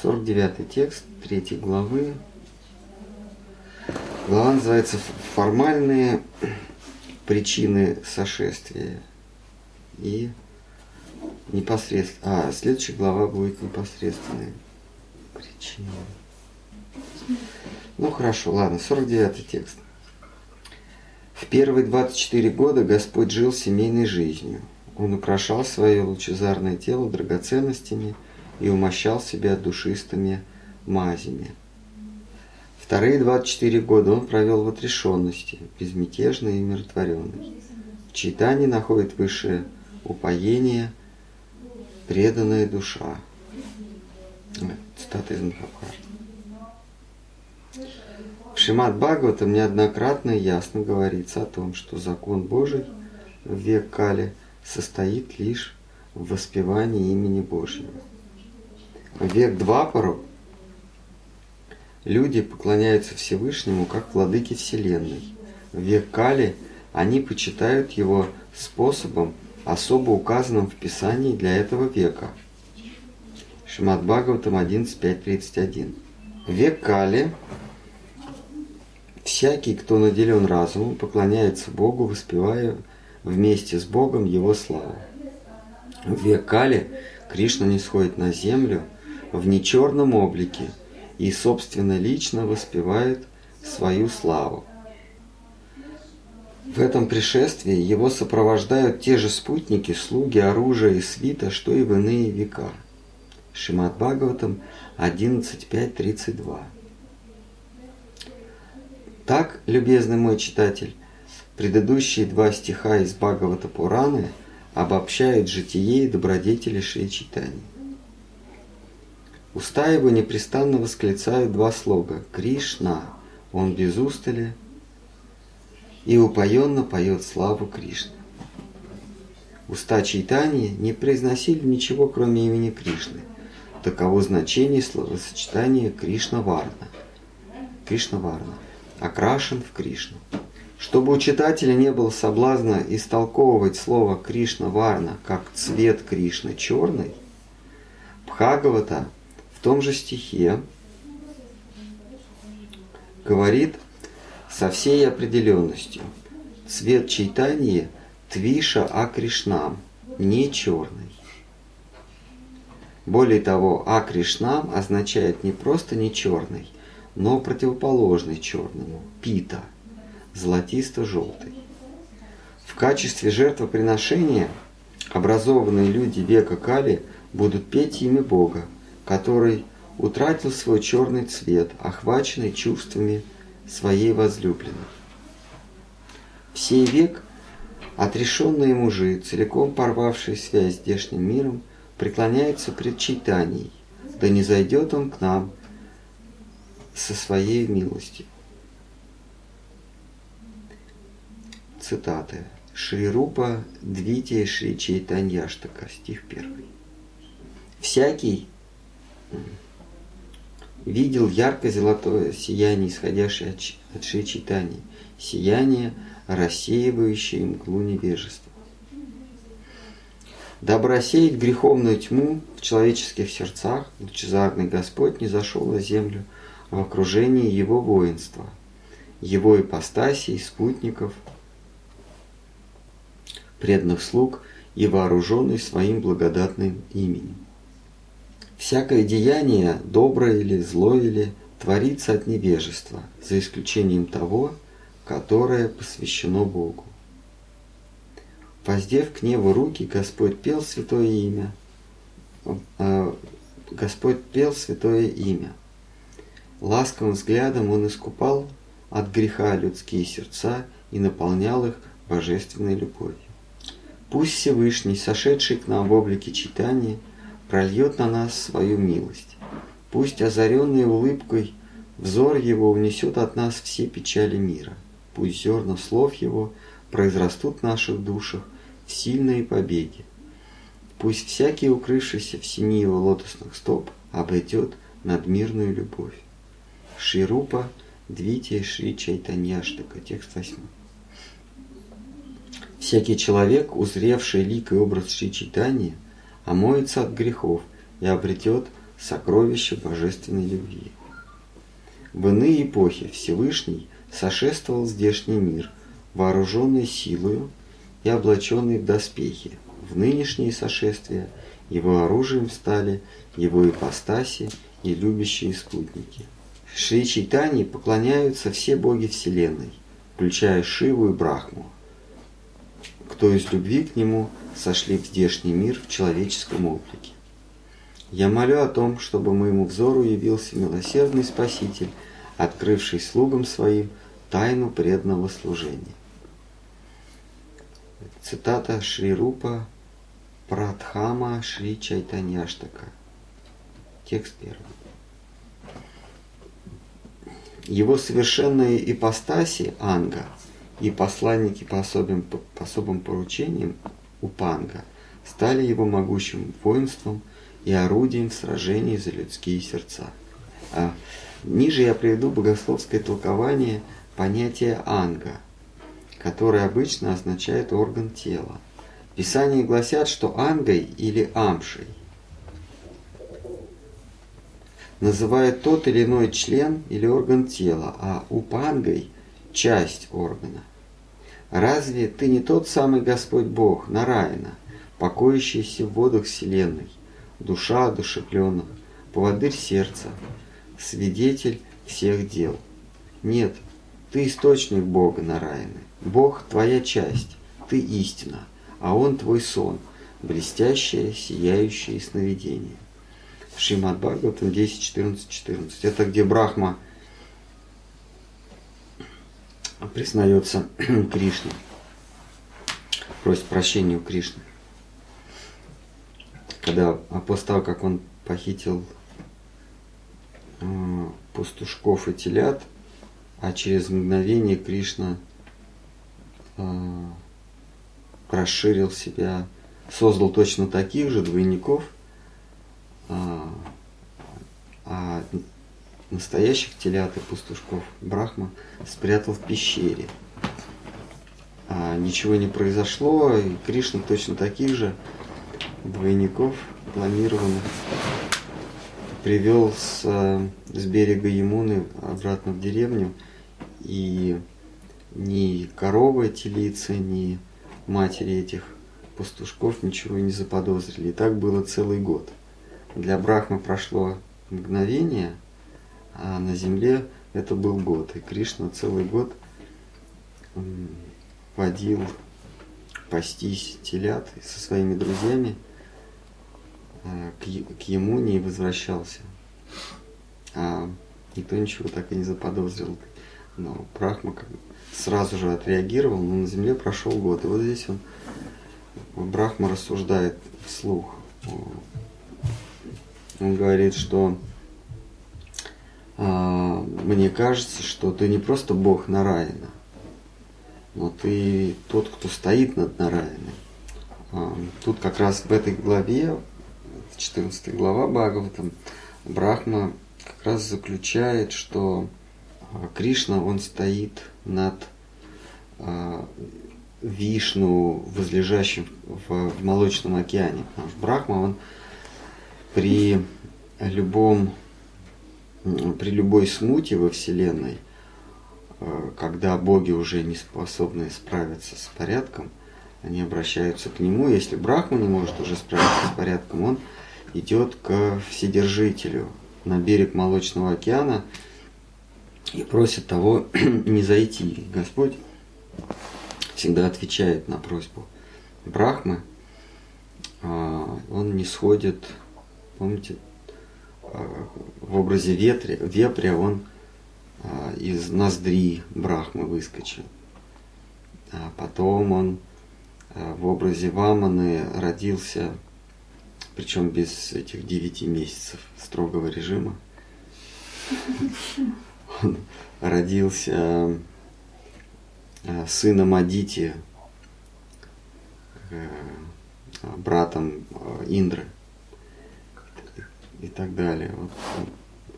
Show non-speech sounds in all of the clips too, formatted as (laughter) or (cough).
49 текст 3 главы. Глава называется «Формальные причины сошествия». И непосредственно... А, следующая глава будет непосредственные причины. Ну хорошо, ладно, 49 текст. В первые 24 года Господь жил семейной жизнью. Он украшал свое лучезарное тело драгоценностями и умощал себя душистыми мазями. Вторые 24 года он провел в отрешенности, безмятежный и умиротворенный. В читании находит высшее упоение, преданная душа. Цитата из Махабхарата. В Шимат Бхагаватам неоднократно и ясно говорится о том, что закон Божий в век Кали состоит лишь в воспевании имени Божьего. Век Двапару люди поклоняются Всевышнему как владыке Вселенной. В век Кали они почитают его способом, особо указанным в Писании для этого века. Шимат Бхагаватам 11.5.31. Век Кали Всякий, кто наделен разумом, поклоняется Богу, воспевая вместе с Богом Его славу. В век Кали Кришна не сходит на землю в нечерном облике и, собственно, лично воспевает свою славу. В этом пришествии его сопровождают те же спутники, слуги, оружие и свита, что и в иные века. Шимат Бхагаватам 11.5.32 так, любезный мой читатель, предыдущие два стиха из Бхагавата Пураны обобщают житие и добродетели Шри Читани. Уста его непрестанно восклицают два слога «Кришна», он без устали, и упоенно поет славу Кришны. Уста Чайтани не произносили ничего, кроме имени Кришны. Таково значение словосочетания Кришна-Варна. Кришна-Варна – окрашен в Кришну. Чтобы у читателя не было соблазна истолковывать слово Кришна Варна как цвет Кришны черный, Бхагавата в том же стихе говорит со всей определенностью. Цвет чайтаньи Твиша Акришнам, не черный. Более того, Акришнам означает не просто не черный, но противоположный черному – пита, золотисто-желтый. В качестве жертвоприношения образованные люди века Кали будут петь имя Бога, который утратил свой черный цвет, охваченный чувствами своей возлюбленной. В сей век отрешенные мужи, целиком порвавшие связь с здешним миром, преклоняются пред читанией, да не зайдет он к нам со своей милостью. Цитаты. Шри Рупа Двития Шри Чайтаньяштака, стих 1. Всякий видел ярко-золотое сияние, исходящее от, Шри Чайтани, сияние, рассеивающее мглу невежества. Дабы рассеять греховную тьму в человеческих сердцах, лучезарный Господь не зашел на землю – в окружении его воинства, его ипостасей, спутников, преданных слуг и вооруженный своим благодатным именем. Всякое деяние, доброе или злое или, творится от невежества, за исключением того, которое посвящено Богу. Воздев к небу руки, Господь пел святое имя. Э, Господь пел святое имя. Ласковым взглядом он искупал от греха людские сердца и наполнял их божественной любовью. Пусть Всевышний, сошедший к нам в облике читания, прольет на нас свою милость. Пусть озаренный улыбкой взор его унесет от нас все печали мира. Пусть зерна слов его произрастут в наших душах в сильные побеги. Пусть всякий, укрывшийся в сини его лотосных стоп, обретет надмирную любовь. Ширупа Двития Шри Чайтаньяштака, текст 8. Всякий человек, узревший лик и образ Шри Чайтани, омоется от грехов и обретет сокровище божественной любви. В иные эпохи Всевышний сошествовал здешний мир, вооруженный силою и облаченный в доспехи. В нынешние сошествия его оружием стали его ипостаси и любящие спутники. Шри Чайтани поклоняются все боги Вселенной, включая Шиву и Брахму, кто из любви к нему сошли в здешний мир в человеческом облике. Я молю о том, чтобы моему взору явился милосердный Спаситель, открывший слугам своим тайну преданного служения. Цитата Шри Рупа Прадхама Шри Чайтаньяштака. Текст первый. Его совершенные ипостаси Анга и посланники по особым, по особым поручениям Упанга стали его могучим воинством и орудием в сражении за людские сердца. А ниже я приведу богословское толкование понятия анга, которое обычно означает орган тела. Писания гласят, что ангой или амшей называет тот или иной член или орган тела, а упангой – часть органа. Разве ты не тот самый Господь Бог, Нараина, покоящийся в водах вселенной, душа одушевленных, поводырь сердца, свидетель всех дел? Нет, ты источник Бога Нараины, Бог – твоя часть, ты истина, а Он твой сон, блестящее, сияющее сновидение. Шримад Бхагаватам 10, 14, 14. Это где Брахма признается (clears throat) Кришне, просит прощения у Кришны. Когда после того, как он похитил э, пастушков и телят, а через мгновение Кришна расширил себя, создал точно таких же двойников – а, а настоящих телят и пастушков Брахма спрятал в пещере. А ничего не произошло, и Кришна точно таких же двойников планированных привел с, с берега Ямуны обратно в деревню, и ни коровы телицы, ни матери этих пастушков ничего не заподозрили. И так было целый год для Брахмы прошло мгновение, а на земле это был год. И Кришна целый год водил пастись телят со своими друзьями э, к, Емуне и возвращался. А никто ничего так и не заподозрил. Но Брахма как сразу же отреагировал, но на земле прошел год. И вот здесь он, Брахма рассуждает вслух он говорит, что а, мне кажется, что ты не просто Бог Нараина, но ты тот, кто стоит над Нараиной. А, тут как раз в этой главе, 14 глава Бхагаватам, Брахма как раз заключает, что а, Кришна, он стоит над а, Вишну, возлежащим в, молочном океане. Брахма, он при любом, при любой смуте во Вселенной, э, когда боги уже не способны справиться с порядком, они обращаются к нему. Если Брахма не может уже справиться с порядком, он идет к Вседержителю на берег Молочного океана и просит того (clears throat) не зайти. Господь всегда отвечает на просьбу Брахмы. А, он не сходит Помните, в образе ветря, вепря он а, из ноздри Брахмы выскочил. А потом он а, в образе Ваманы родился, причем без этих девяти месяцев строгого режима. Он родился сыном Адити, братом Индры и так далее. Вот,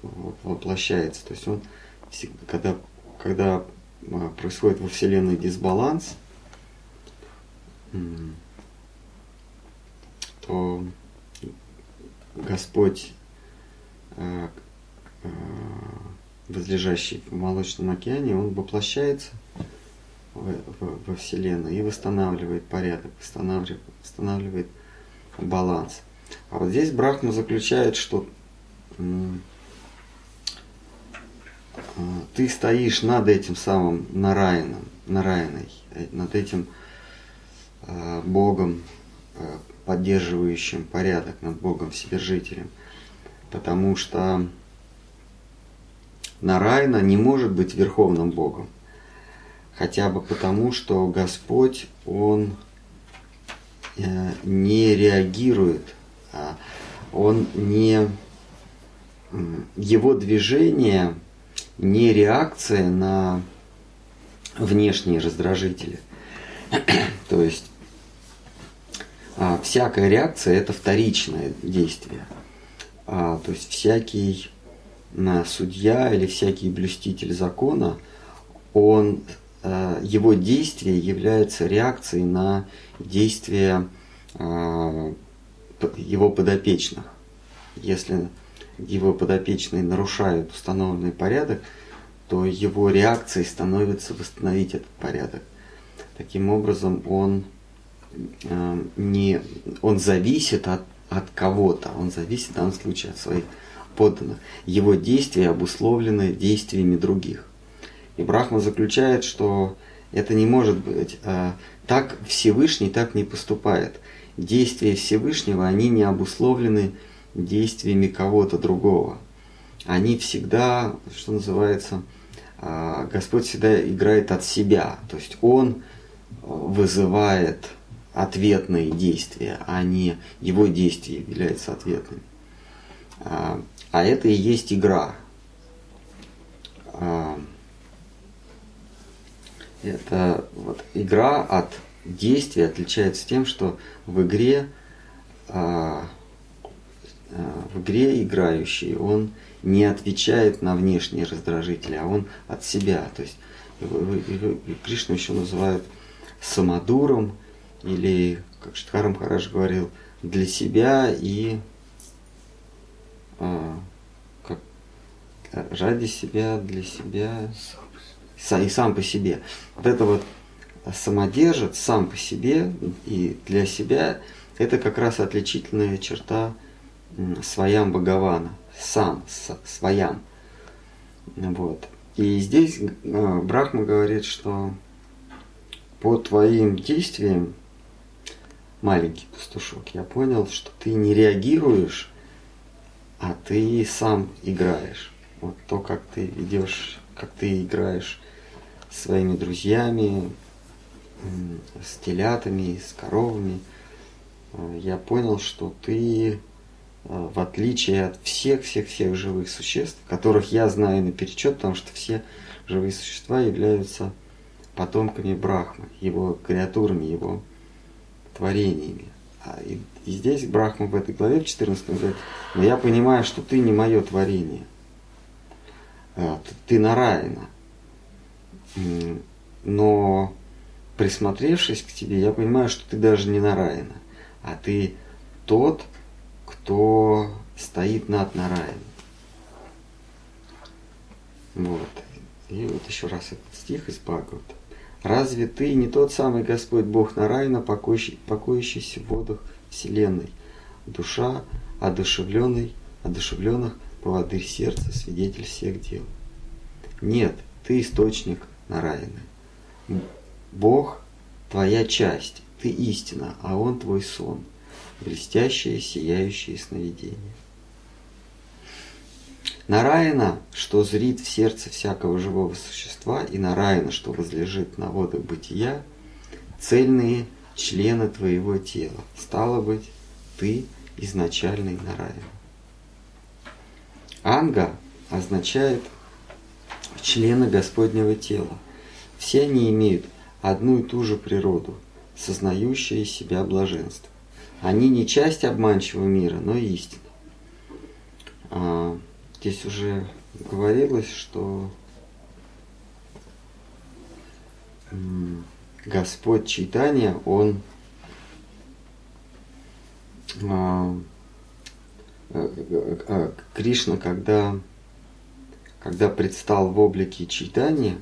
вот, воплощается. То есть он, когда, когда а, происходит во Вселенной дисбаланс, то Господь э, э, возлежащий в Молочном океане, он воплощается во Вселенную и восстанавливает порядок, восстанавливает, восстанавливает баланс. А вот здесь Брахма заключает, что ты стоишь над этим самым Нараяном, Нараяной, э, над этим э, Богом, э, поддерживающим порядок, над Богом Вседержителем. Потому что Нараяна не может быть верховным Богом. Хотя бы потому, что Господь, Он не реагирует, Он не... Его движение – не реакция на внешние раздражители. (clears throat) То есть а, всякая реакция это вторичное действие. А, то есть всякий а, судья или всякий блюститель закона, он, а, его действие является реакцией на действия а, его подопечных. Если его подопечные нарушают установленный порядок, то его реакцией становится восстановить этот порядок. Таким образом, он, э, не, он зависит от, от кого-то, он зависит в данном случае от своих подданных. Его действия обусловлены действиями других. И Брахма заключает, что это не может быть. Э, так Всевышний так не поступает. Действия Всевышнего, они не обусловлены действиями кого-то другого. Они всегда, что называется, а, Господь всегда играет от себя. То есть Он вызывает ответные действия, а не его действия являются ответными. А, а это и есть игра. А, это вот игра от действия отличается тем, что в игре Э, в игре играющий, он не отвечает на внешние раздражители, а он от себя. То есть Кришну еще называют самодуром или, как Штхарам Хараш говорил, для себя и а, как, ради себя, для себя и сам по себе. Вот это вот самодержит сам по себе и для себя, это как раз отличительная черта своям Бхагавана, сам, своям. Вот. И здесь э, Брахма говорит, что по твоим действиям, маленький пастушок, я понял, что ты не реагируешь, а ты сам играешь. Вот то, как ты ведешь, как ты играешь с своими друзьями, с телятами, с коровами, э, я понял, что ты Э, в отличие от всех-всех-всех живых существ, которых я знаю наперечет, потому что все живые существа являются потомками Брахмы, его креатурами, его творениями. А и, и здесь Брахма в этой главе, в 14 говорит, но я понимаю, что ты не мое творение. Э, ты, ты Нараина. Но присмотревшись к тебе, я понимаю, что ты даже не Нараина, а ты тот, кто стоит над Нараем. Вот. И вот еще раз этот стих из Бхагавата. Разве ты не тот самый Господь Бог Нарайна, покоящий, покоящийся в водах Вселенной? Душа одушевленный, одушевленных поводырь сердца, свидетель всех дел. Нет, ты источник Нараяны. Бог – твоя часть, ты истина, а Он твой сон – блестящее, сияющее сновидение. Нараяна, что зрит в сердце всякого живого существа, и Нараяна, что возлежит на водах бытия, цельные члены твоего тела. Стало быть, ты изначальный Нараяна. Анга означает члены Господнего тела. Все они имеют одну и ту же природу, сознающие себя блаженство. Они не часть обманчивого мира, но истина. А, здесь уже говорилось, что Господь Читания, Он а, Кришна, когда, когда предстал в облике читания,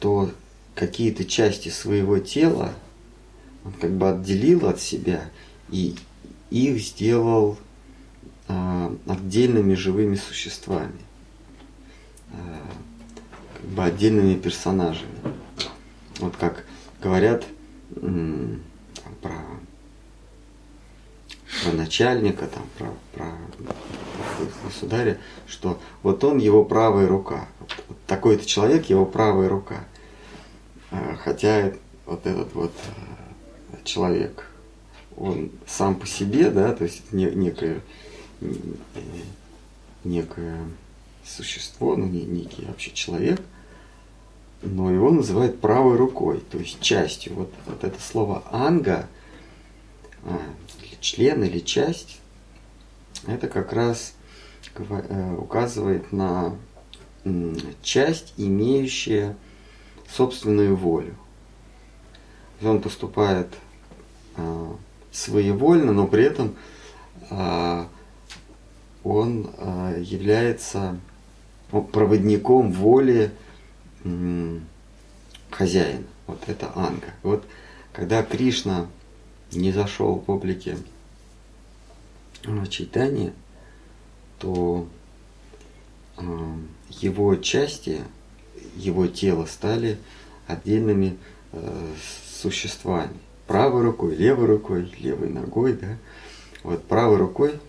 то какие-то части своего тела он как бы отделил от себя и их сделал а, отдельными живыми существами, а, как бы отдельными персонажами. Вот как говорят м, про, про начальника, там, про, про, про государя, что вот он его правая рука. Вот такой-то человек его правая рука. А, хотя вот этот вот человек, он сам по себе, да, то есть не, некое, некое существо, ну, не, некий вообще человек, но его называют правой рукой, то есть частью. Вот, вот это слово анга, член или часть, это как раз э, указывает на часть, имеющая собственную волю. Он поступает а, своевольно, но при этом а, он а, является проводником воли хозяина. Вот это анга. Вот когда Кришна не зашел в облике читания, то его части, его тело стали отдельными э, существами правой рукой, левой рукой, левой ногой, да. Вот правой рукой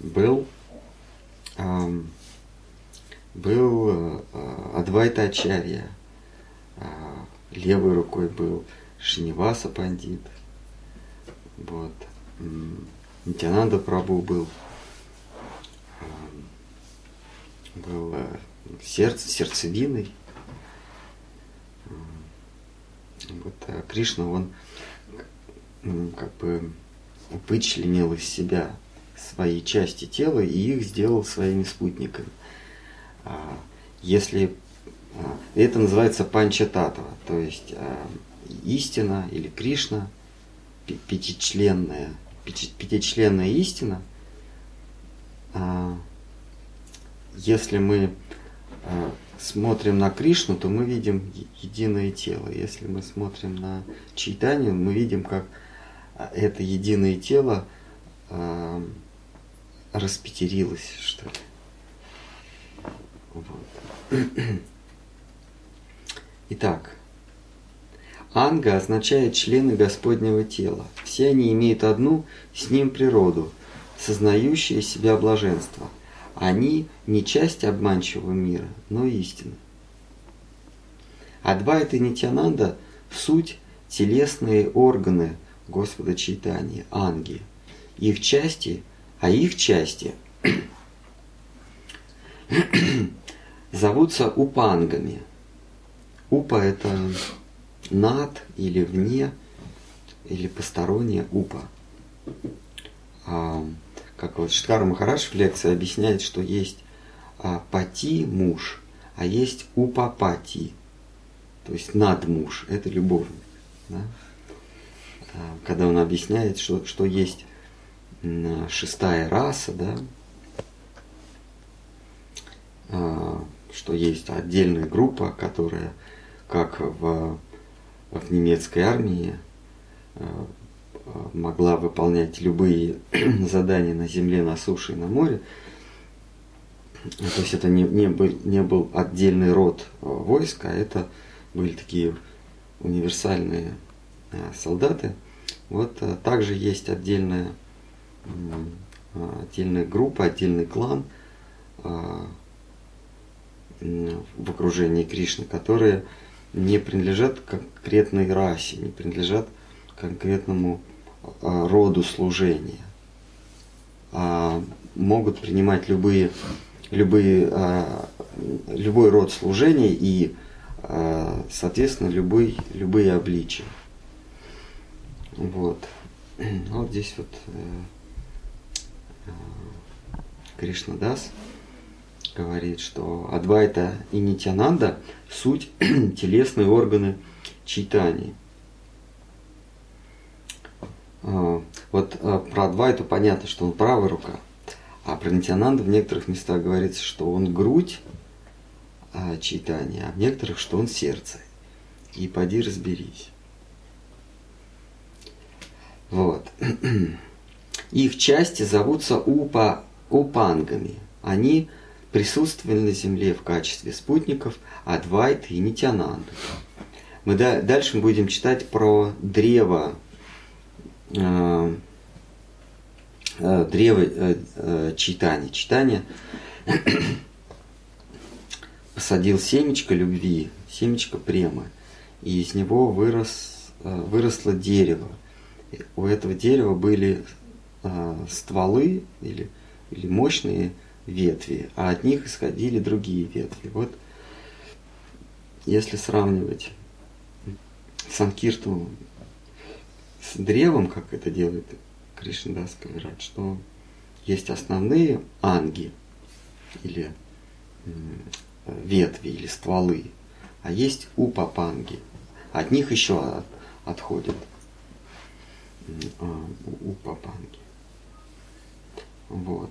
был, э, был э, Адвайта Ачарья, э, левой рукой был Шиниваса Пандит, вот, Нитянанда Прабу был, был э, сердце, сердцевиной. Вот э, Кришна, он как бы вычленил из себя свои части тела и их сделал своими спутниками. А, если а, это называется панчататова, то есть а, истина или Кришна, пятичленная, пятичленная истина, если мы смотрим на Кришну, то мы видим единое тело. Если мы смотрим на Чайтанию, мы видим, как а это единое тело э, распетерилось, что ли. Вот. (clears throat) Итак, анга означает члены Господнего тела. Все они имеют одну с ним природу, сознающие себя блаженство. Они не часть обманчивого мира, но истина. Адвайта и Нитянанда – суть телесные органы – Господа Чайтани, анги, их части, а их части (coughs) зовутся упангами. Упа это над или вне, или посторонняя упа. А, как вот Шткар Махараш в лекции объясняет, что есть а, пати муж, а есть упапати, то есть над муж, это любовник. Да? А, когда он объясняет, что, что есть шестая раса, да, а, что есть отдельная группа, которая, как в, в немецкой армии, могла выполнять любые (clears throat) задания на земле, на суше и на море. То есть это не, не, был, не был отдельный род войска, а это были такие универсальные солдаты – вот э, также есть отдельная, отдельная группа, отдельный клан в окружении Кришны, которые не принадлежат конкретной расе, не принадлежат конкретному роду служения, а могут принимать любые, любые, а, любой род служения и, соответственно, любой, любые обличия. Вот. (clears throat) Вот здесь вот э, э, Кришна Дас говорит, что Адвайта и Нитянанда – суть (clears throat) телесные органы читания. А, вот а, про Адвайту понятно, что он правая рука, А про Нитянанду в некоторых местах говорится, что он грудь а, читания, а в некоторых, что он сердце. И поди разберись. Вот. (clears throat) Их части зовутся упа, упангами. Они присутствовали на Земле в качестве спутников Адвайта и Нитянанды. Мы да, дальше будем читать про древо, э, э, древо э, э, читания. Читание (clears throat) посадил семечко любви, семечко премы, и из него вырос, э, выросло дерево. У этого дерева были э, стволы или, или мощные ветви, а от них исходили другие ветви. Вот если сравнивать Санкирту с древом, как это делает Кришнадас Кавират, что есть основные анги или ветви или стволы, а есть упапанги. От них еще от, отходят а, упапанги. Вот.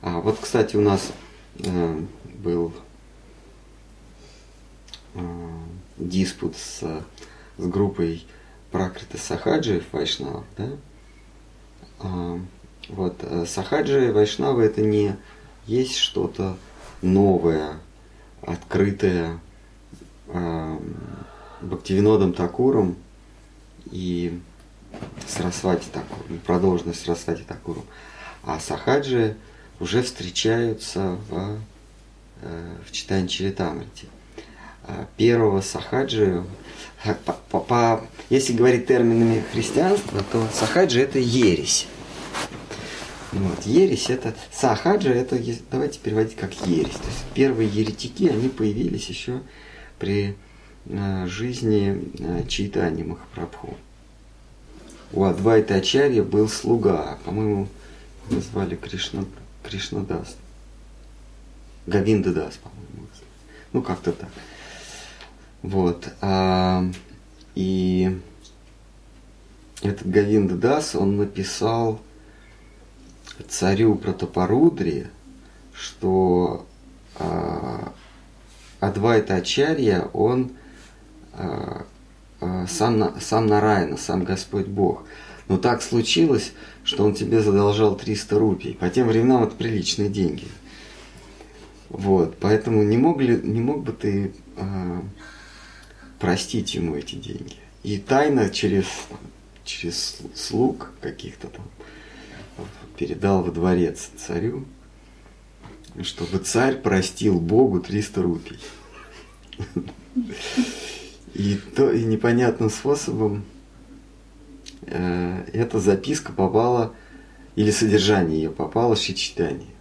А вот, кстати, у нас э, был э, диспут с, с группой Пракрита Сахаджи Вайшнавов, да? А, вот, э, Сахаджи Вайшнавы это не есть что-то новое, открытое э, Бхактивинодом Такуром и Сарасвати Такуром, продолженность Сарасвати Такуром. А Сахаджи уже встречаются в, э, в. А первого Сахаджи, по, по, по, если говорить терминами христианства, то Сахаджи это ересь. Вот. Ересь это сахаджа, это давайте переводить как ересь. То есть первые еретики, они появились еще при э, жизни э, Чайтани Махапрабху. У Адвайта Ачарья был слуга, по-моему, назвали Кришна, Кришнадас. Гавиндадас, по-моему. Ну, как-то так. Вот. А, и этот Гавиндадас, он написал царю Протопарудри, что э, Адвайта Ачарья, он э, э, сам, сам Нарайна, сам Господь Бог. Но так случилось, что он тебе задолжал 300 рупий. По тем временам это приличные деньги. Вот, поэтому не, мог, ли, не мог бы ты э, простить ему эти деньги. И тайно через, через слуг каких-то там передал во дворец царю, чтобы царь простил Богу 300 рупий. И, то, и непонятным способом э, эта записка попала, или содержание ее попало в Шичитание.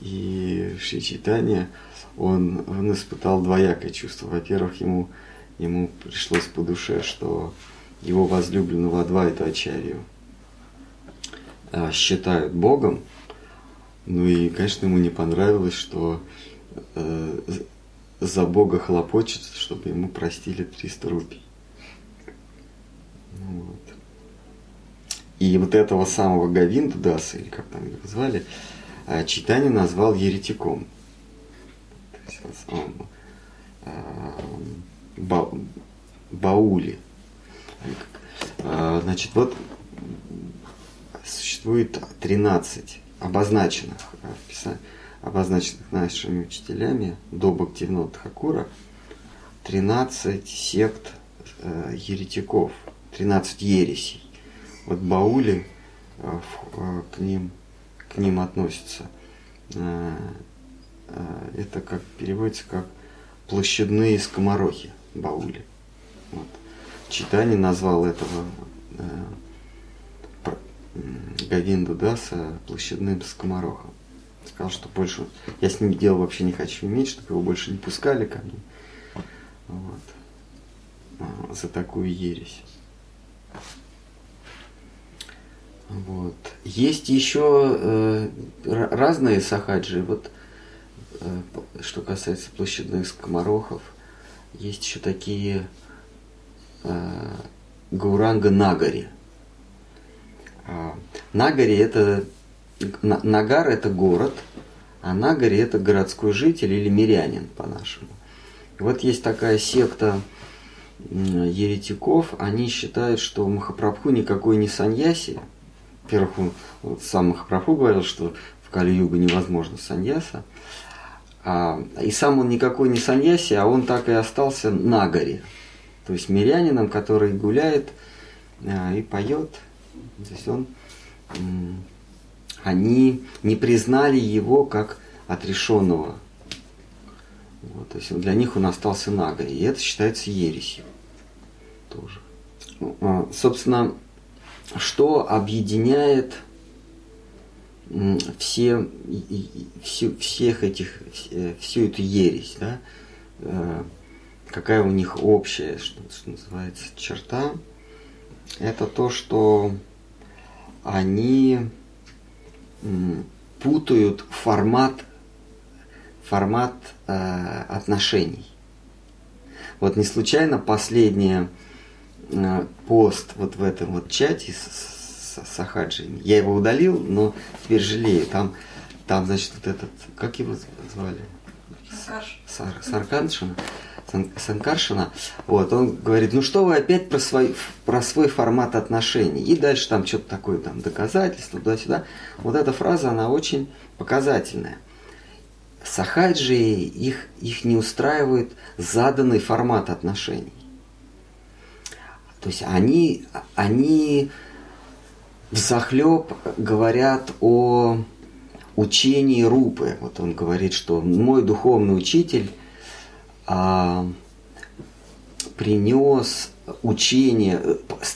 И в Шичитание он, он испытал двоякое чувство. Во-первых, ему, ему пришлось по душе, что его возлюбленного Адвайту Ачарью – а, считают Богом. Ну и, конечно, ему не понравилось, что э, за Бога хлопочет, чтобы ему простили 300 рупий. Ну вот. И вот этого самого Гавинду Даса, или как там его звали, э, Читание назвал еретиком. Есть он, э, ба, Баули. Э, значит, вот существует 13 обозначенных, э, обозначенных нашими учителями до Бхактивинода Тхакура, 13 сект э, еретиков, 13 ересей. Вот Баули э, э, к ним, к ним относятся. Э, это как переводится как площадные скоморохи Баули. Вот. Читание назвал этого э, Гавинду Даса площадным скоморохом. Сказал, что больше я с ним дело вообще не хочу иметь, чтобы его больше не пускали ко мне. Вот. А, за такую ересь. Вот. Есть еще э, разные сахаджи. Вот что касается площадных скоморохов, есть еще такие э, Гауранга Нагари. А, Нагари это Нагар это город, а Нагари это городской житель или мирянин по-нашему. вот есть такая секта еретиков, они считают, что Махапрабху никакой не саньяси. Во-первых, он, вот сам Махапрабху говорил, что в Кали-югу невозможно саньяса. А, и сам он никакой не саньяси, а он так и остался на горе. То есть мирянином, который гуляет а, и поет. То есть он, они не признали его как отрешенного. Вот, то есть для них он остался на горе. И это считается ересью тоже. Ну, а, собственно, что объединяет все, все, всех этих, всю эту ересь, да, э, какая у них общая, что, что называется, черта, это то, что они путают формат, формат э, отношений. Вот не случайно последняя э, пост вот в этом вот чате Сахаджи. Я его удалил, но теперь жалею. Там, там значит, вот этот, как его звали? Сар, Сарканшина. Санкаршина, вот, он говорит, ну что вы опять про свой, про свой формат отношений. И дальше там что-то такое, там, доказательство, туда-сюда. Вот эта фраза, она очень показательная. Сахаджи их, их не устраивает заданный формат отношений. То есть они, они взахлеб говорят о учении Рупы. Вот он говорит, что мой духовный учитель а, принес учение,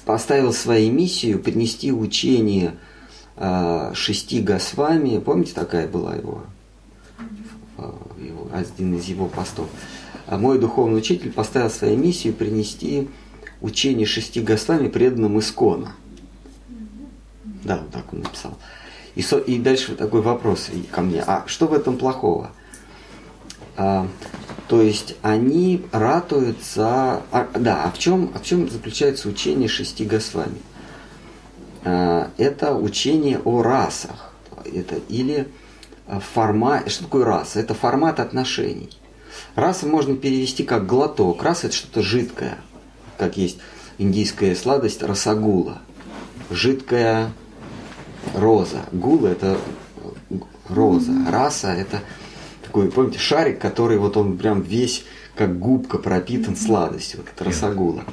поставил своей миссию принести учение а, шести Госвами. Помните, такая была его, а, его один из его постов. А мой духовный учитель поставил своей миссию принести учение шести Госвами преданным Искона – да, вот так он написал. И, со, и дальше вот такой вопрос ко мне. А что в этом плохого? А, то есть они ратуют за... А, да, а в, чем, а в чем заключается учение шести Госвами? А, это учение о расах. Это, или формат... Что такое раса? Это формат отношений. Раса можно перевести как глоток. Раса это что-то жидкое. Как есть индийская сладость расагула. Жидкая роза. Гула это роза. Раса это такой, помните, шарик, который вот он прям весь как губка пропитан сладостью. Вот это росогула.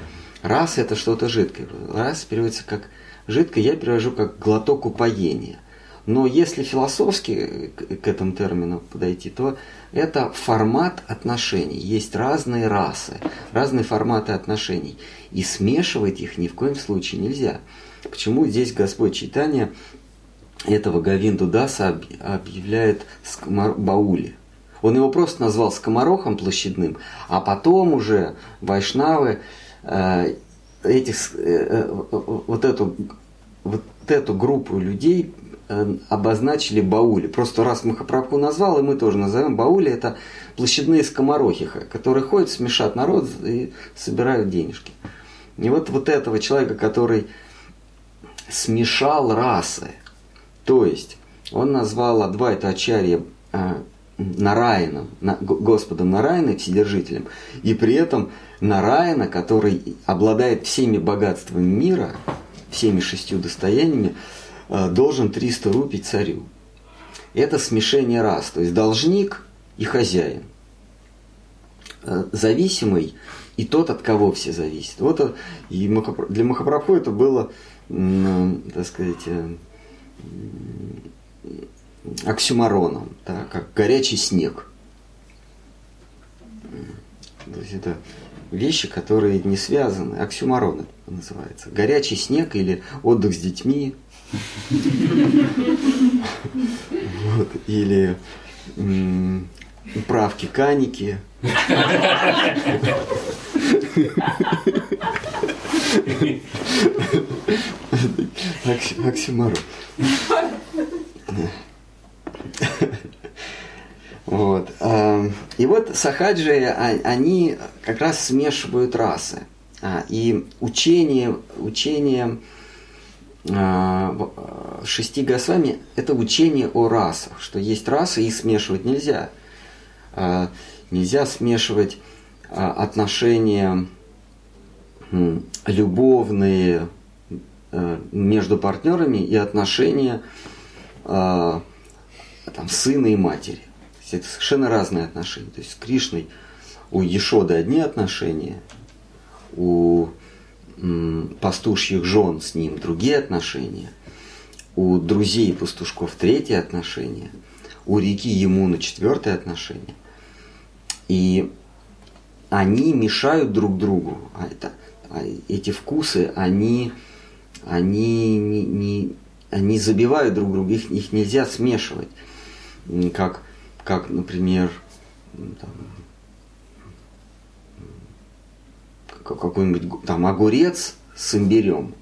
Раса это что-то жидкое. Раса переводится как жидкое, я перевожу как глоток упоения. Но если философски к этому термину подойти, то это формат отношений. Есть разные расы, разные форматы отношений. И смешивать их ни в коем случае нельзя. Почему здесь Господь Читания этого Гавинду Даса объявляет Баули. Он его просто назвал скоморохом площадным, а потом уже вайшнавы э, этих, э, э, вот, эту, вот эту группу людей э, обозначили Баули. Просто раз Махапрабху назвал, и мы тоже назовем Баули, это площадные скоморохи, которые ходят, смешат народ и собирают денежки. И вот, вот этого человека, который смешал расы, то есть он назвал Адвайта Ачарья э, Нараином, на, Господом Нараиной, Вседержителем, и при этом Нараина, который обладает всеми богатствами мира, всеми шестью достояниями, э, должен 300 рупий царю. Это смешение раз, то есть должник и хозяин. Э, зависимый и тот, от кого все зависят. Вот и для Махапрабху это было, так сказать, оксюмароном, да, как горячий снег. То есть это вещи, которые не связаны. Оксюмарон это называется. Горячий снег или отдых с детьми. Вот, или правки каники. Оксимарон. Вот. И вот сахаджи, а, они как раз смешивают расы. А, и учение, учение а, шести Госвами – это учение о расах, что есть расы, их смешивать нельзя. А, нельзя смешивать а, отношения любовные между партнерами и отношения там, сына и матери. Это совершенно разные отношения. То есть с Кришной у Ешоды одни отношения, у пастушьих жен с ним другие отношения, у друзей пастушков третье отношение, у реки Емуна четвертое отношение. И они мешают друг другу. А это, а эти вкусы, они, они, не, не, они забивают друг друга, их, их нельзя смешивать. Как, как например, там, какой-нибудь там огурец с имбирем.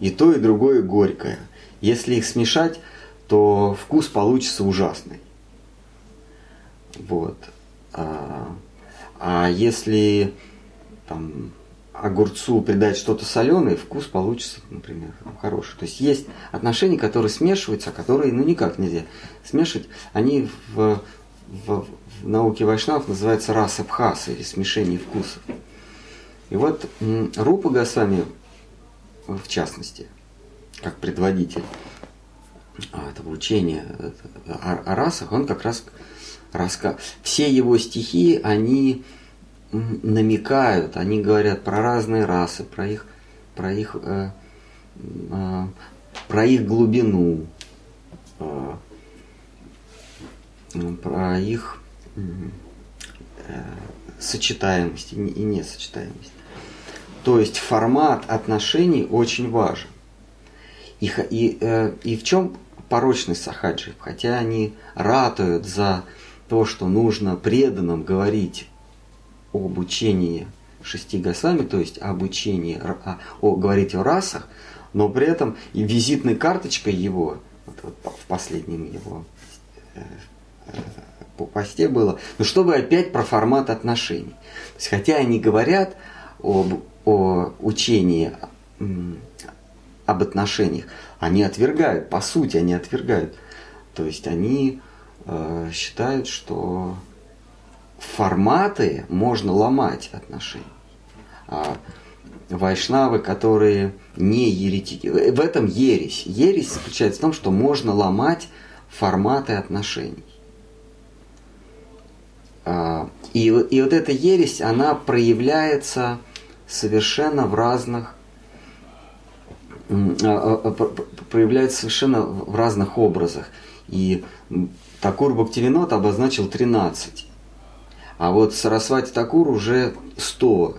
И то, и другое горькое. Если их смешать, то вкус получится ужасный. Вот. А, а если там, огурцу придать что-то соленое, вкус получится, например, хороший. То есть есть отношения, которые смешиваются, а которые ну никак нельзя смешивать. Они в, в, в науке вайшнавов называются раса бхаса или смешение вкусов. И вот Рупа Госвами, в частности, как предводитель а, этого учения о, расах, он как раз раска... все его стихи, они намекают, они говорят про разные расы, про их, про их, э, э, про их глубину, э, про их э, сочетаемость и несочетаемость. То есть формат отношений очень важен. И, и, э, и в чем порочность сахаджи? Хотя они ратуют за то, что нужно преданным говорить об учении шести гасами, то есть об учении, о, о, говорить о расах, но при этом и визитной карточкой его, вот, вот в последнем его э, э, по посте было, ну чтобы опять про формат отношений. То есть, хотя они говорят об о учении об отношениях, они отвергают, по сути, они отвергают. То есть они э, считают, что форматы можно ломать отношений. А вайшнавы, которые не еретики, в этом ересь. Ересь заключается в том, что можно ломать форматы отношений. А, и, и вот эта ересь, она проявляется совершенно в разных а, а, проявляется совершенно в разных образах. И Такур Бхактивинод обозначил 13. А вот Сарасвати Такур уже 100.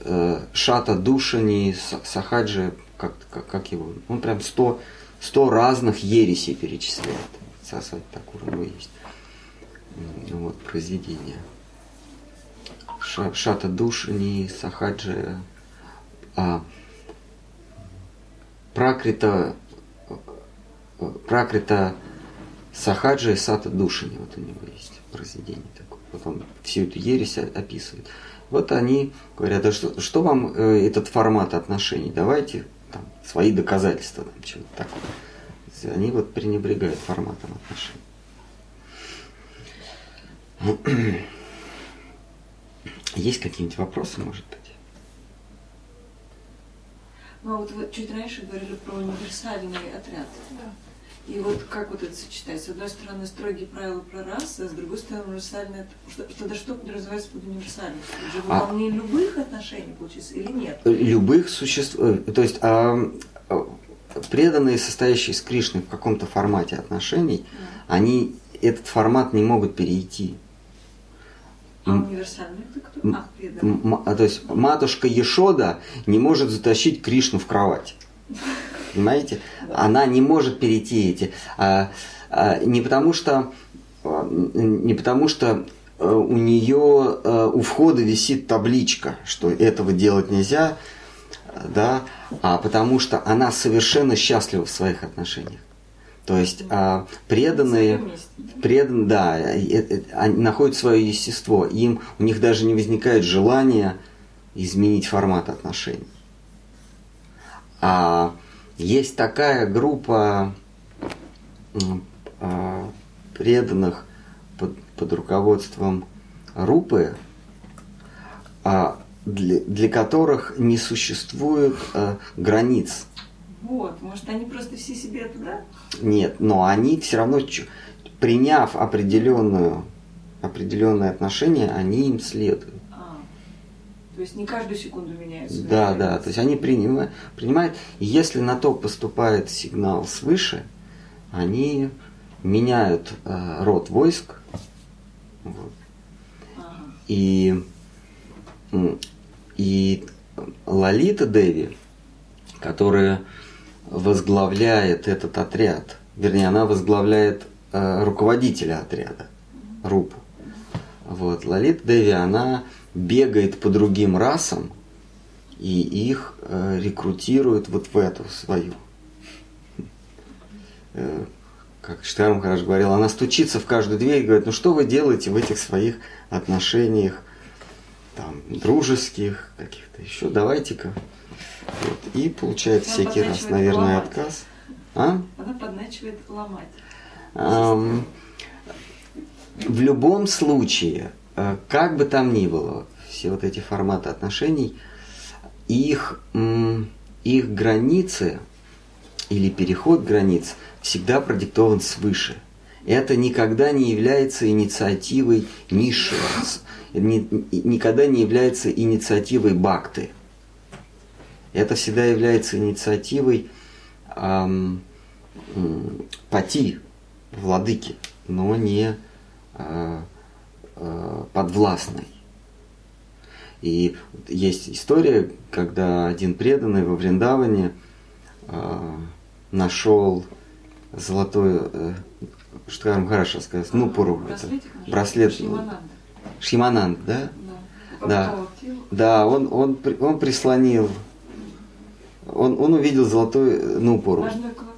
Э, Шата Душани, Сахаджи, как, как, как его, он прям 100, 100 разных ересей перечисляет. Сарасвати Такур у него есть. Вот, произведение. Шата Душани, Сахаджи, а, Пракрита, Пракрита Сахаджи Сата Душани, вот у него есть произведение. Вот он всю эту ересь описывает. Вот они говорят, а что, что вам э, этот формат отношений? Давайте там, свои доказательства, там, чего-то такое. Они вот пренебрегают форматом отношений. (clears throat) Есть какие-нибудь вопросы, может быть? Ну, а вот вы чуть раньше говорили про универсальный отряд. Да. И вот как вот это сочетается? С одной стороны, строгие правила про расы, а с другой стороны, универсальное... Тогда что подразумевается под универсальностью? Это же выполнение а... любых отношений, получится, или нет? Любых существ... Э, то есть а, а, преданные, состоящие с Кришной в каком-то формате отношений, да. они этот формат не могут перейти. А универсальный это кто? А, а, то есть матушка Ешода не может затащить Кришну в кровать. (laughs) Понимаете? Она не может перейти эти. А, а, не потому что а, не потому что э, у нее э, у входа висит табличка, что этого делать нельзя, да, а потому что она совершенно счастлива в своих отношениях. То есть а, преданные, предан, да, они находят свое естество, им у них даже не возникает желания изменить формат отношений. А есть такая группа а, преданных под, под руководством Рупы, а, для, для которых не существует а, границ. Вот, может, они просто все себе туда? Нет, но они все равно, приняв определенную, определенное отношение, они им следуют. То есть не каждую секунду меняются. Да, да, то есть они принимают, принимают, если на то поступает сигнал свыше, они меняют э, род войск. Вот. Ага. И, и Лалита Деви, которая возглавляет этот отряд, вернее, она возглавляет э, руководителя отряда, Рупу. Вот. Лалита Деви, она бегает по другим расам и их э, рекрутирует вот в эту свою. Э, как Штарм хорошо говорил, она стучится в каждую дверь и говорит, ну что вы делаете в этих своих отношениях, там, дружеских, каких-то еще, давайте-ка. Вот. И получает она всякий раз, наверное, ломать. отказ. А? Она подначивает ломать. Эм, в любом случае, как бы там ни было, все вот эти форматы отношений, их, их границы или переход границ всегда продиктован свыше. Это никогда не является инициативой низшего, никогда не является инициативой бакты. Это всегда является инициативой эм, пати, владыки, но не э, э, подвластной. И есть история, когда один преданный во Вриндаване э, нашел золотой, э, что хорошо сказать, ну, пору. Браслет. Шимананд. Шимананд, да? Да. Да, он, он, он прислонил он, он увидел золотой ну пору.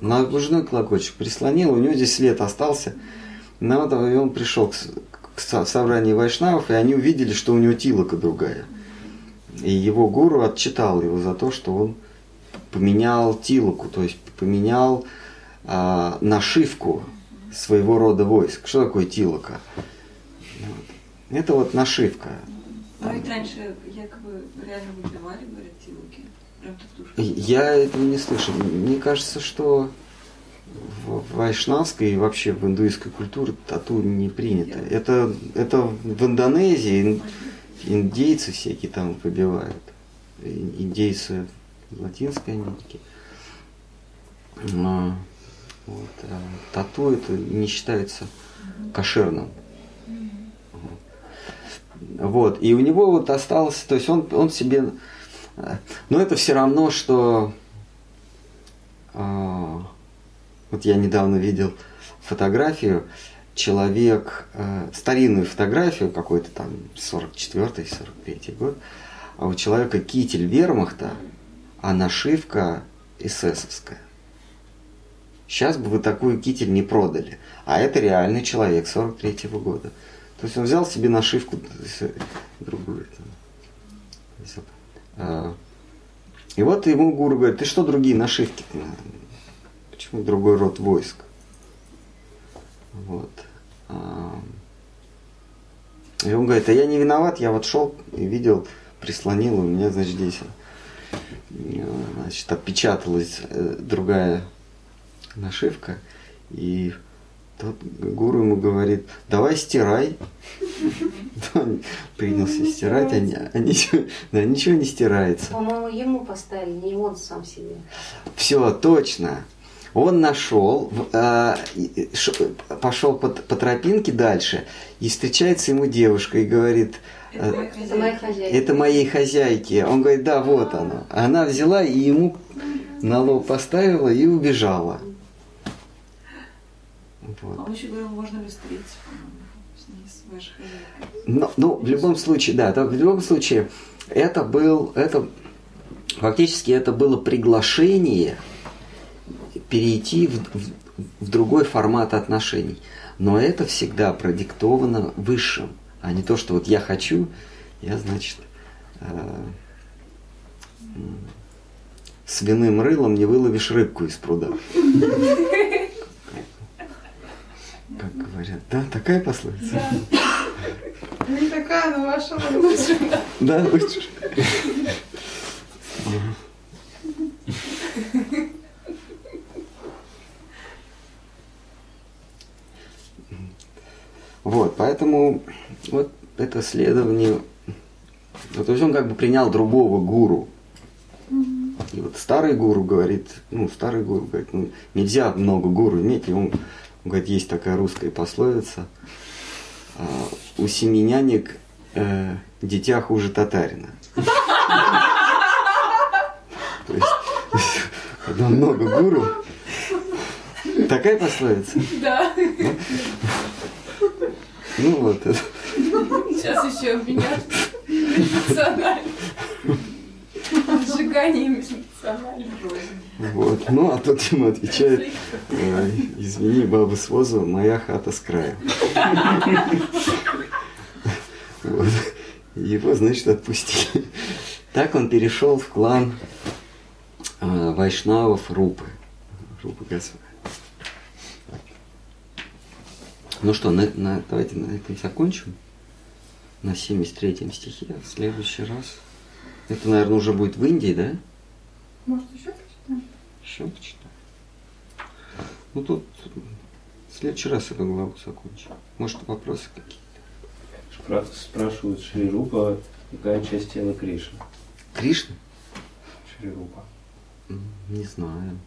Ножной колокольчик прислонил, у него здесь след остался. Ну, и он пришел к, к собранию вайшнавов, и они увидели, что у него тилока другая. И его гуру отчитал его за то, что он поменял тилоку, то есть поменял а, нашивку своего рода войск. Что такое тилока? Вот. Это вот нашивка. Ну ведь раньше якобы реально выбивали, говорят, тилоки. Я этого не слышал. Мне кажется, что в вайшнавской и вообще в индуистской культуре тату не принято. Это, это в Индонезии индейцы всякие там выбивают. Индейцы Латинской Америки. Но вот, а тату это не считается кошерным. Вот. И у него вот осталось, то есть он, он себе... Но это все равно, что... Вот я недавно видел фотографию, человек, а, старинную фотографию, какой-то там 44-43 год, а у человека китель вермахта, а нашивка эсэсовская. Сейчас бы вы такую китель не продали. А это реальный человек 43-го года. То есть он взял себе нашивку другую. А, и вот ему гуру говорит, ты что другие нашивки? Почему другой род войск? Вот. А, и он говорит, а я не виноват, я вот шел и видел, прислонил, у меня, значит, здесь значит, отпечаталась э, другая нашивка, и тот гуру ему говорит, давай стирай. (laughs) Он принялся стирать, а, а ничего не стирается. По-моему, ему поставили, не он сам себе. Все, точно. Он нашел, э, пошел по, по тропинке дальше, и встречается ему девушка и говорит, это, это, моей хозяйки. это моей хозяйки. Он говорит, да, вот оно. Она взяла и ему на лоб поставила и убежала. Вот. А он еще говорил, можно ли встретиться, но, ну, в любом случае, да, в любом случае, это был, это, фактически это было приглашение перейти в, в, в другой формат отношений. Но это всегда продиктовано высшим, а не то, что вот я хочу, я, значит, э, свиным рылом не выловишь рыбку из пруда. Как говорят, да, такая пословица? Не такая, но ваша лучше. Да, лучше. Вот, поэтому вот это следование, ну, то есть он как бы принял другого гуру. И вот старый гуру говорит, ну, старый гуру говорит, ну, нельзя много гуру иметь, и он, он говорит, есть такая русская пословица, а, у семи нянек э, дитя хуже татарина. То есть, когда много гуру, такая пословица? Да. Ну вот. Сейчас еще обвинят эмоционально. Сжигание эмоционально. Вот. Ну, а тот ему отвечает, извини, баба с возу, моя хата с краю. Вот. Его, значит, отпустили. Так он перешел в клан э, Вайшнавов Рупы. Рупы Госвами. Ну что, на, на, давайте на этом закончим. На 73 стихе. В следующий раз. Это, наверное, уже будет в Индии, да? Может, еще почитаем? Еще почитаем. Ну тут в следующий раз эту главу закончим. Может, вопросы какие-то? Спрашивают Шри Рупа, какая часть тела Кришны? Кришна? Шри Рупа. Не знаю.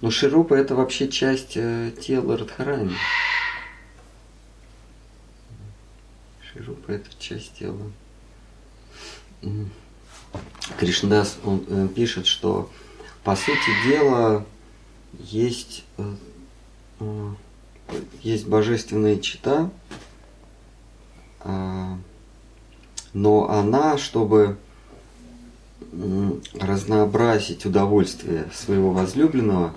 Но Ширупа это вообще часть э, тела Радхарани. Ширупа это часть тела. Кришнадас, он э, пишет, что по сути дела есть, э, э, есть божественная чита, э, но она, чтобы разнообразить удовольствие своего возлюбленного,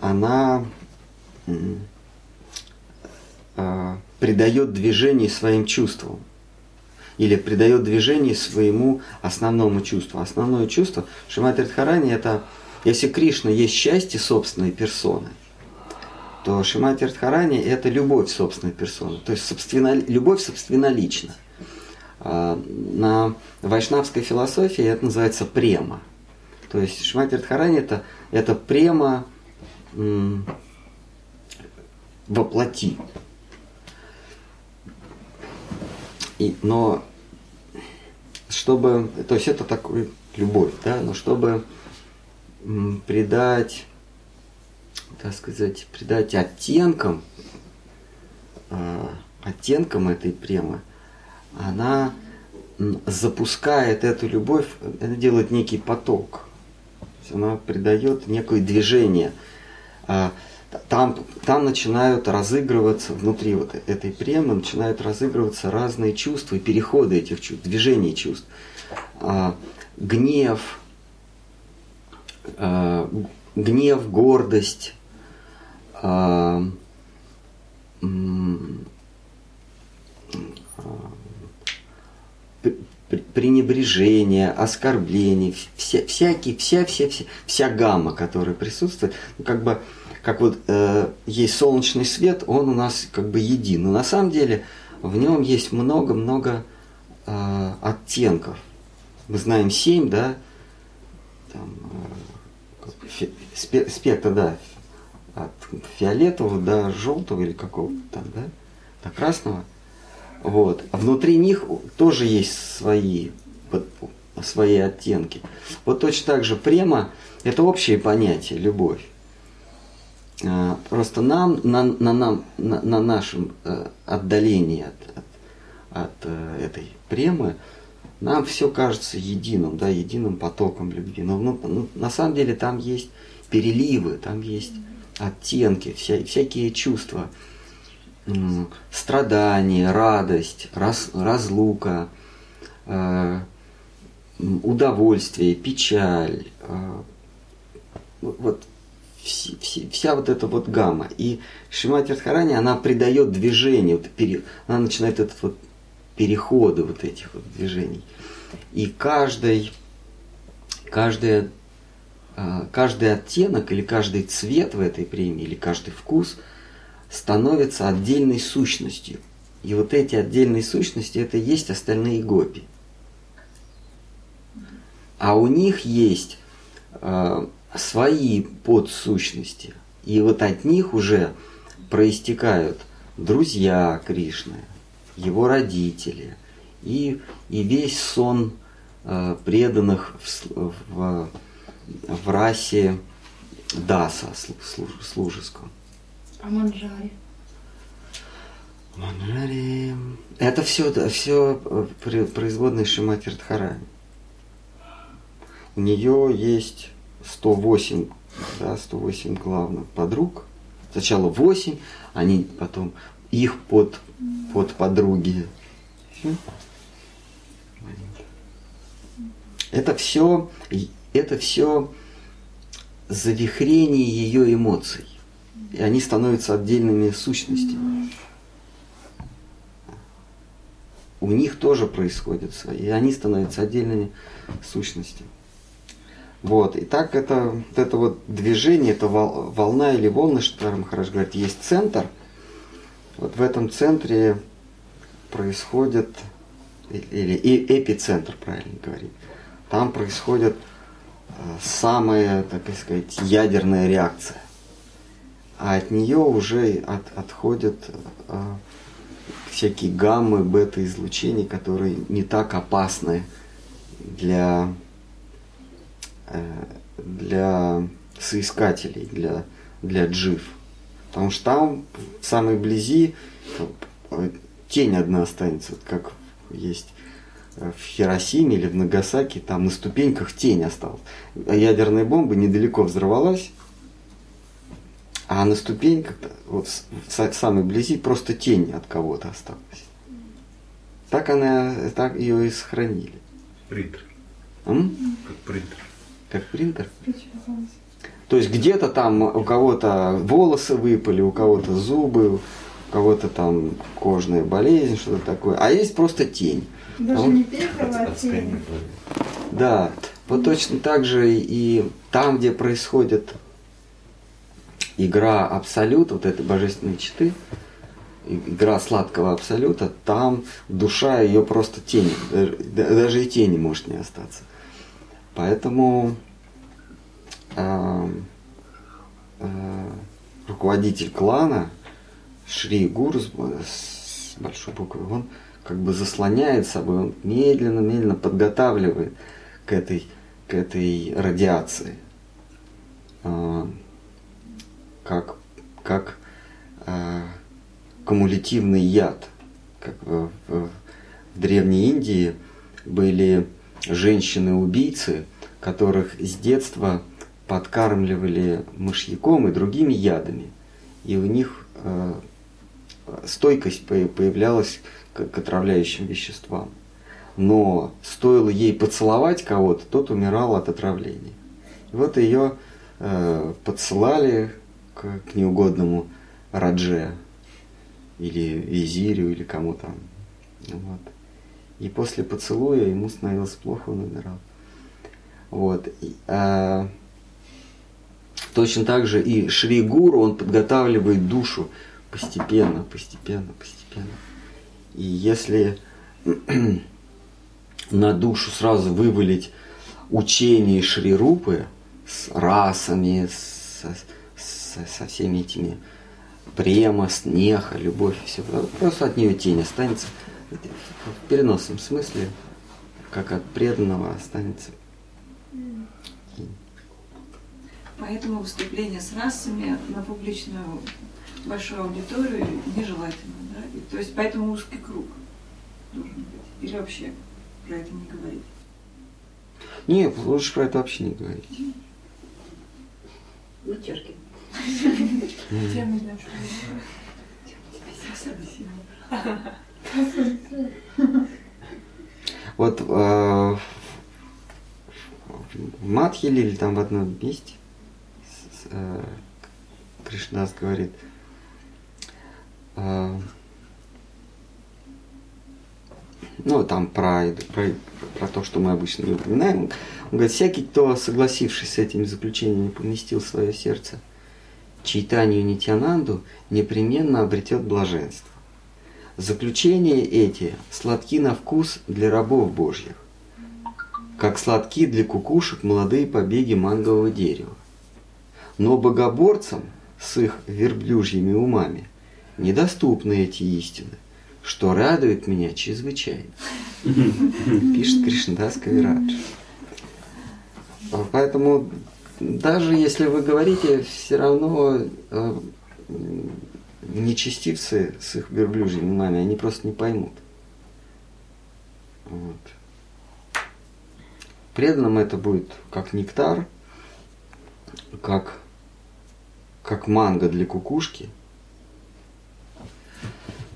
она придает движение своим чувствам или придает движение своему основному чувству. Основное чувство Шимат Радхарани это, если Кришна есть счастье собственной персоны, то Шимат Радхарани это любовь собственной персоны, то есть собственно, любовь собственнолично. А, на вайшнавской философии это называется према. То есть Шимат Радхарани это, это према воплоти. И, но чтобы, то есть это такой любовь, да, но чтобы придать, так сказать, придать оттенкам, э, оттенкам этой премы, она запускает эту любовь, это делает некий поток. Она придает некое движение. А, там, там начинают разыгрываться, внутри вот этой премы начинают разыгрываться разные чувства и переходы этих чувств, движения чувств. А, гнев, а, гнев, гордость, а, пренебрежение, оскорбление, вся, всякие, вся, вся, вся, вся гамма, которая присутствует, ну, как бы как вот э, есть солнечный свет, он у нас как бы един. Но на самом деле в нем есть много-много э, оттенков. Мы знаем семь, да, там, э, спектр, да, от фиолетового до желтого или какого-то там, да, до красного. Вот. Внутри них тоже есть свои, свои оттенки. Вот точно так же према – это общее понятие, любовь. А, просто нам, на, на, нам, на, на нашем э, отдалении от, от, от э, этой премы, нам все кажется единым, да, единым потоком любви. Но ну, ну, на самом деле там есть переливы, там есть оттенки, вся, всякие чувства, страдания, радость, раз, разлука, э, удовольствие, печаль. Э, вот вся, вся вот эта вот гамма. И Шимати Радхарани, она придает движение, вот, пере, она начинает этот вот переходы вот этих вот движений. И каждый, каждое э, каждый оттенок или каждый цвет в этой премии, или каждый вкус становится отдельной сущностью. И вот эти отдельные сущности, это и есть остальные гопи. А у них есть э, свои подсущности. И вот от них уже проистекают друзья Кришны, его родители и, и весь сон э, преданных в, в, в расе Даса служ, служеском. А Манджари? Манджари... Это все, все э, производные Шимати Радхарани. У нее есть 108, да, 108 главных подруг. Сначала 8, они потом их под, под подруги. Это все, это все завихрение ее эмоций. И они становятся отдельными сущностями. У них тоже происходит свои, и они становятся отдельными сущностями. Вот. И так это, вот это вот движение, это волна или волны, что Махарадж говорит, есть центр. Вот в этом центре происходит, или эпицентр, правильно говорить, там происходит э, самая, так сказать, ядерная реакция. А от нее уже от, отходят а, всякие гаммы, бета-излучения, которые не так опасны для Э, для соискателей, для, для джив. Потому что там, в самой близи, э, тень одна останется, вот как есть э, в Хиросиме или в Нагасаки, там на ступеньках тень осталась. Ядерная бомба недалеко взорвалась, а на ступеньках, вот в самой близи, просто тень от кого-то осталась. Так она, так ее и сохранили. Принтер. М? Как принтер. Как принтер? То есть где-то там у кого-то волосы выпали, у кого-то зубы, у кого-то там кожная болезнь, что-то такое. А есть просто тень. Даже а не пепел, а тень. Да, вот точно так же и там, где происходит игра абсолют, вот этой божественной читы, игра сладкого абсолюта, там душа ее просто тень, даже и тени может не остаться. Поэтому э, э, руководитель клана Шри Гуру с, с большой буквы, он как бы заслоняет собой, он медленно-медленно подготавливает к этой, к этой радиации. Э, как, как э, кумулятивный яд. Как в, в, в Древней Индии были женщины-убийцы, которых с детства подкармливали мышьяком и другими ядами. И у них э, стойкость появлялась к, к отравляющим веществам. Но стоило ей поцеловать кого-то, тот умирал от отравления. И вот ее э, подсылали к, к неугодному Радже или визирю или кому там. Вот. И после поцелуя ему становилось плохо, он умирал. Вот. И, а, точно так же и Шри Гуру, он подготавливает душу постепенно, постепенно, постепенно. И если (clears throat) на душу сразу вывалить учение Шри Рупы с расами, со, со, со всеми этими према, снеха, любовь, все, просто от нее тень останется – в переносном смысле, как от преданного останется. Поэтому выступление с расами на публичную большую аудиторию нежелательно, да? И, то есть поэтому узкий круг должен быть. Или вообще про это не говорить. Нет, лучше про это вообще не говорить. Вычеркивай. Темы Вот э, в Матхиле или там в одном месте э, Кришнас говорит, э, ну там про, про, про то, что мы обычно не упоминаем, Он говорит, всякий, кто, согласившись с этими заключениями, поместил в свое сердце читанию Нитянанду, непременно обретет блаженство. Заключения эти сладки на вкус для рабов Божьих, как сладки для кукушек молодые побеги мангового дерева. Но богоборцам с их верблюжьими умами недоступны эти истины, что радует меня чрезвычайно. (laughs) Пишет Кришнадас Кавирадж. Поэтому даже если вы говорите, все равно э, нечестивцы с их верблюжьими умами, они просто не поймут. Вот. Преданным это будет как нектар, как, как манго для кукушки.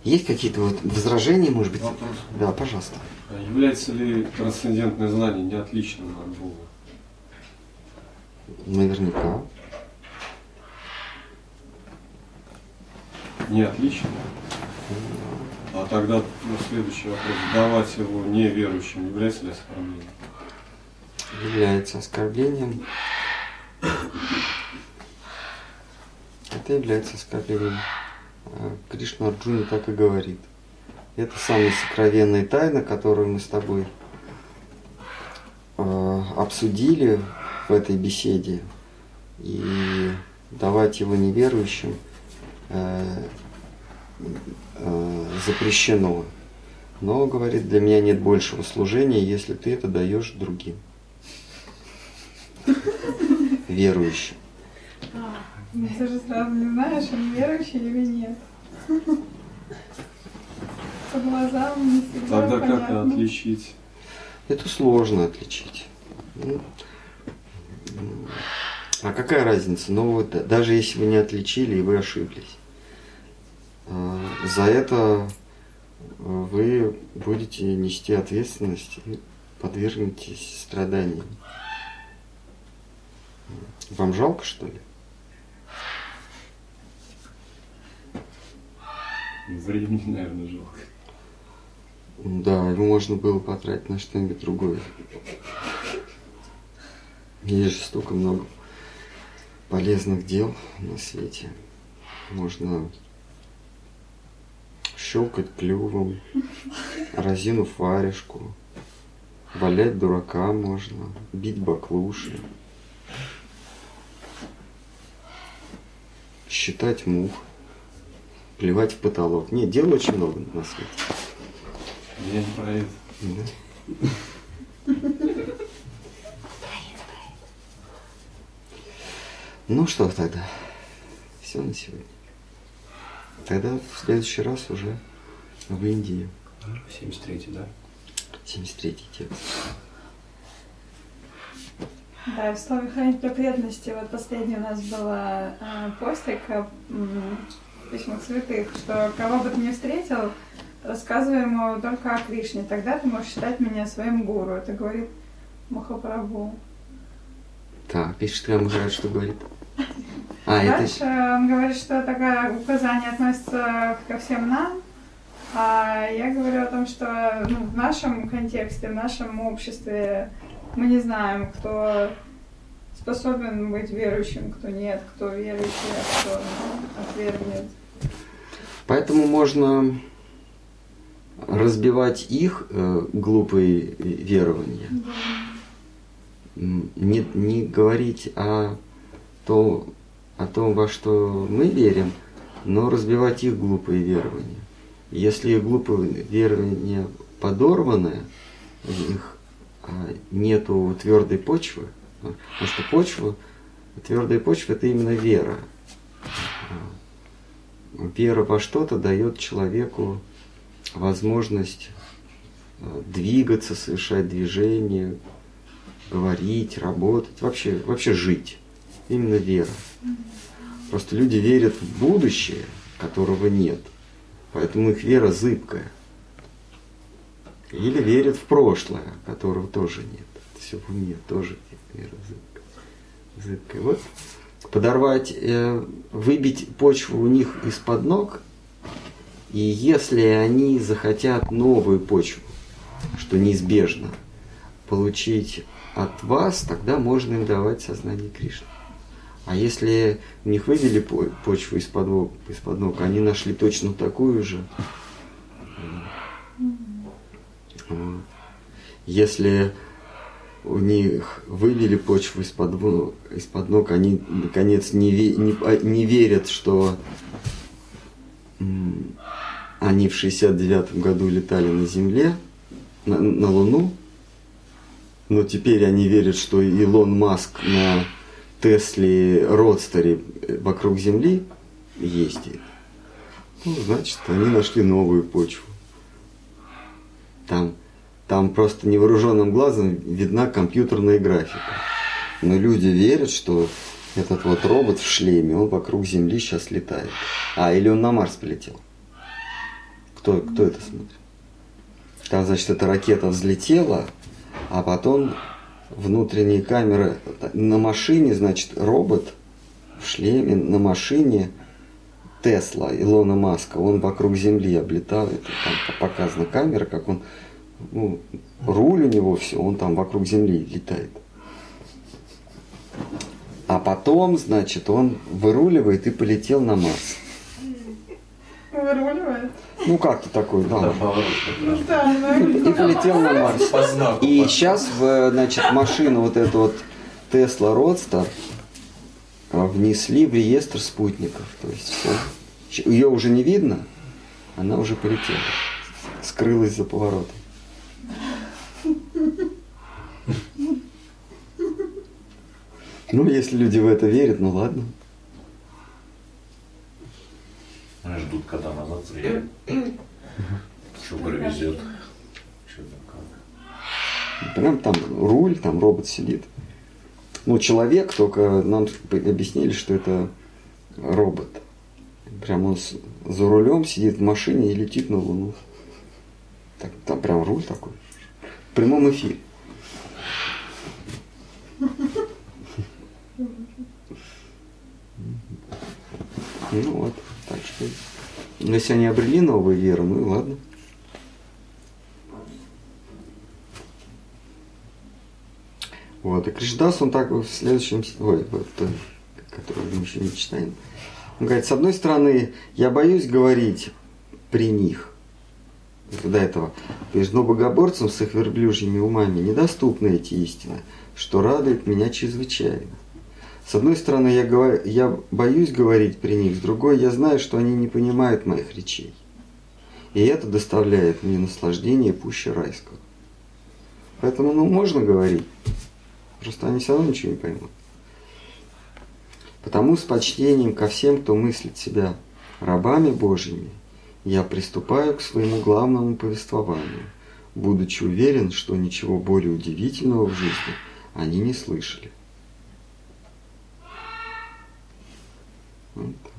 Есть какие-то вот возражения, может быть? Вопрос. Да, пожалуйста. А является ли трансцендентное знание не отличным от Бога? Наверняка. Не отличным? А тогда ну, следующий вопрос. Давать его неверующим является ли оскорблением? является оскорблением. Это является оскорблением. А Кришна Арджуне так и говорит. Это самая сокровенная тайна, которую мы с тобой э, обсудили в этой беседе. И давать его неверующим э, э, запрещено. Но, говорит, для меня нет большего служения, если ты это даешь другим. Верующим. Ну, ты же сразу не знаешь, он верующий или нет. По глазам не всегда Тогда как понятно. отличить? Это сложно отличить. А какая разница? Ну вот, да- даже если вы не отличили и вы ошиблись, а, за это а, вы будете нести ответственность и подвергнетесь страданиям. Вам жалко, что ли? Времени, наверное, жалко. Да, его можно было потратить на что-нибудь другое. Есть же столько много полезных дел на свете. Можно щелкать клювом, разинув варежку, валять дурака можно, бить баклуши, считать мух, плевать в потолок. Нет, дел очень много на свете. Я не про это. Да. (laughs) Ну что тогда? Все на сегодня. Тогда в следующий раз уже в Индии. 73 да? 73-й текст. Да, в слове хранить преданности, вот последний у нас было э, постик о письмах святых, что кого бы ты ни встретил, рассказывай ему только о Кришне, тогда ты можешь считать меня своим гуру. Это говорит Махапрабху. Так, пишет Рам Махарадж, что говорит. А, Дальше это... он говорит, что такое указание относится ко всем нам, а я говорю о том, что ну, в нашем контексте, в нашем обществе мы не знаем, кто способен быть верующим, кто нет, кто верующий, а кто отвергнет. Поэтому можно разбивать их э, глупые верования. М, Не, не говорить о, то, о том, во что мы верим, но разбивать их глупые верования. Если их глупые верования подорваны, в них а, нету твердой почвы, а, потому что почва, твердая почва это именно вера. А, Вера во что-то дает человеку возможность двигаться, совершать движение, говорить, работать, вообще, вообще жить. Именно вера. Просто люди верят в будущее, которого нет. Поэтому их вера зыбкая. Или верят в прошлое, которого тоже нет. Все в уме, тоже вера зыбкая. зыбкая. Вот подорвать, э, выбить почву у них из-под ног, и если они захотят новую почву, что неизбежно, получить от вас, тогда можно им давать сознание Кришны. А если у них вывели почву из-под ног, из ног, они нашли точно такую же. Если у них вывели почву из-под из -под ног, они наконец не, не, не верят, что они в 69 году летали на Земле, на, на Луну, но теперь они верят, что Илон Маск на Тесле Родстере вокруг Земли ездит. Ну, значит, они нашли новую почву. Там, там просто невооруженным глазом видна компьютерная графика. Но люди верят, что этот вот робот в шлеме, он вокруг Земли сейчас летает. А, или он на Марс полетел. Кто, кто это смотрит? Там, значит, эта ракета взлетела, а потом внутренние камеры на машине, значит, робот в шлеме на машине Тесла, Илона Маска, он вокруг Земли облетает, там показана камера, как он, ну, руль у него все, он там вокруг Земли летает. А потом, значит, он выруливает и полетел на Марс. Выруливает? Ну как-то такой, да. Ну, да, И полетел на Марс. И сейчас, значит, машину вот эту вот Tesla Roadster внесли в реестр спутников. То есть все. Ее уже не видно, она уже полетела. Скрылась за поворотом. Ну, если люди в это верят, ну ладно. Они ждут, когда назад приедет. Что привезет. Что там. Прям там руль, там робот сидит. Ну, человек, только нам объяснили, что это робот. Прям он за рулем сидит в машине и летит на Луну. Так, там прям руль такой. В прямом эфире. Ну вот, что, если они обрели новую веру, ну и ладно. Вот, и Кришдас, он так в следующем, ой, вот, который мы еще не читаем, он говорит, с одной стороны, я боюсь говорить при них, до этого, но богоборцам с их верблюжьими умами недоступны эти истины, что радует меня чрезвычайно. С одной стороны, я, говорю, я боюсь говорить при них, с другой, я знаю, что они не понимают моих речей. И это доставляет мне наслаждение пуще райского. Поэтому, ну, можно говорить, просто они все равно ничего не поймут. Потому с почтением ко всем, кто мыслит себя рабами Божьими, я приступаю к своему главному повествованию, будучи уверен, что ничего более удивительного в жизни они не слышали. Вот.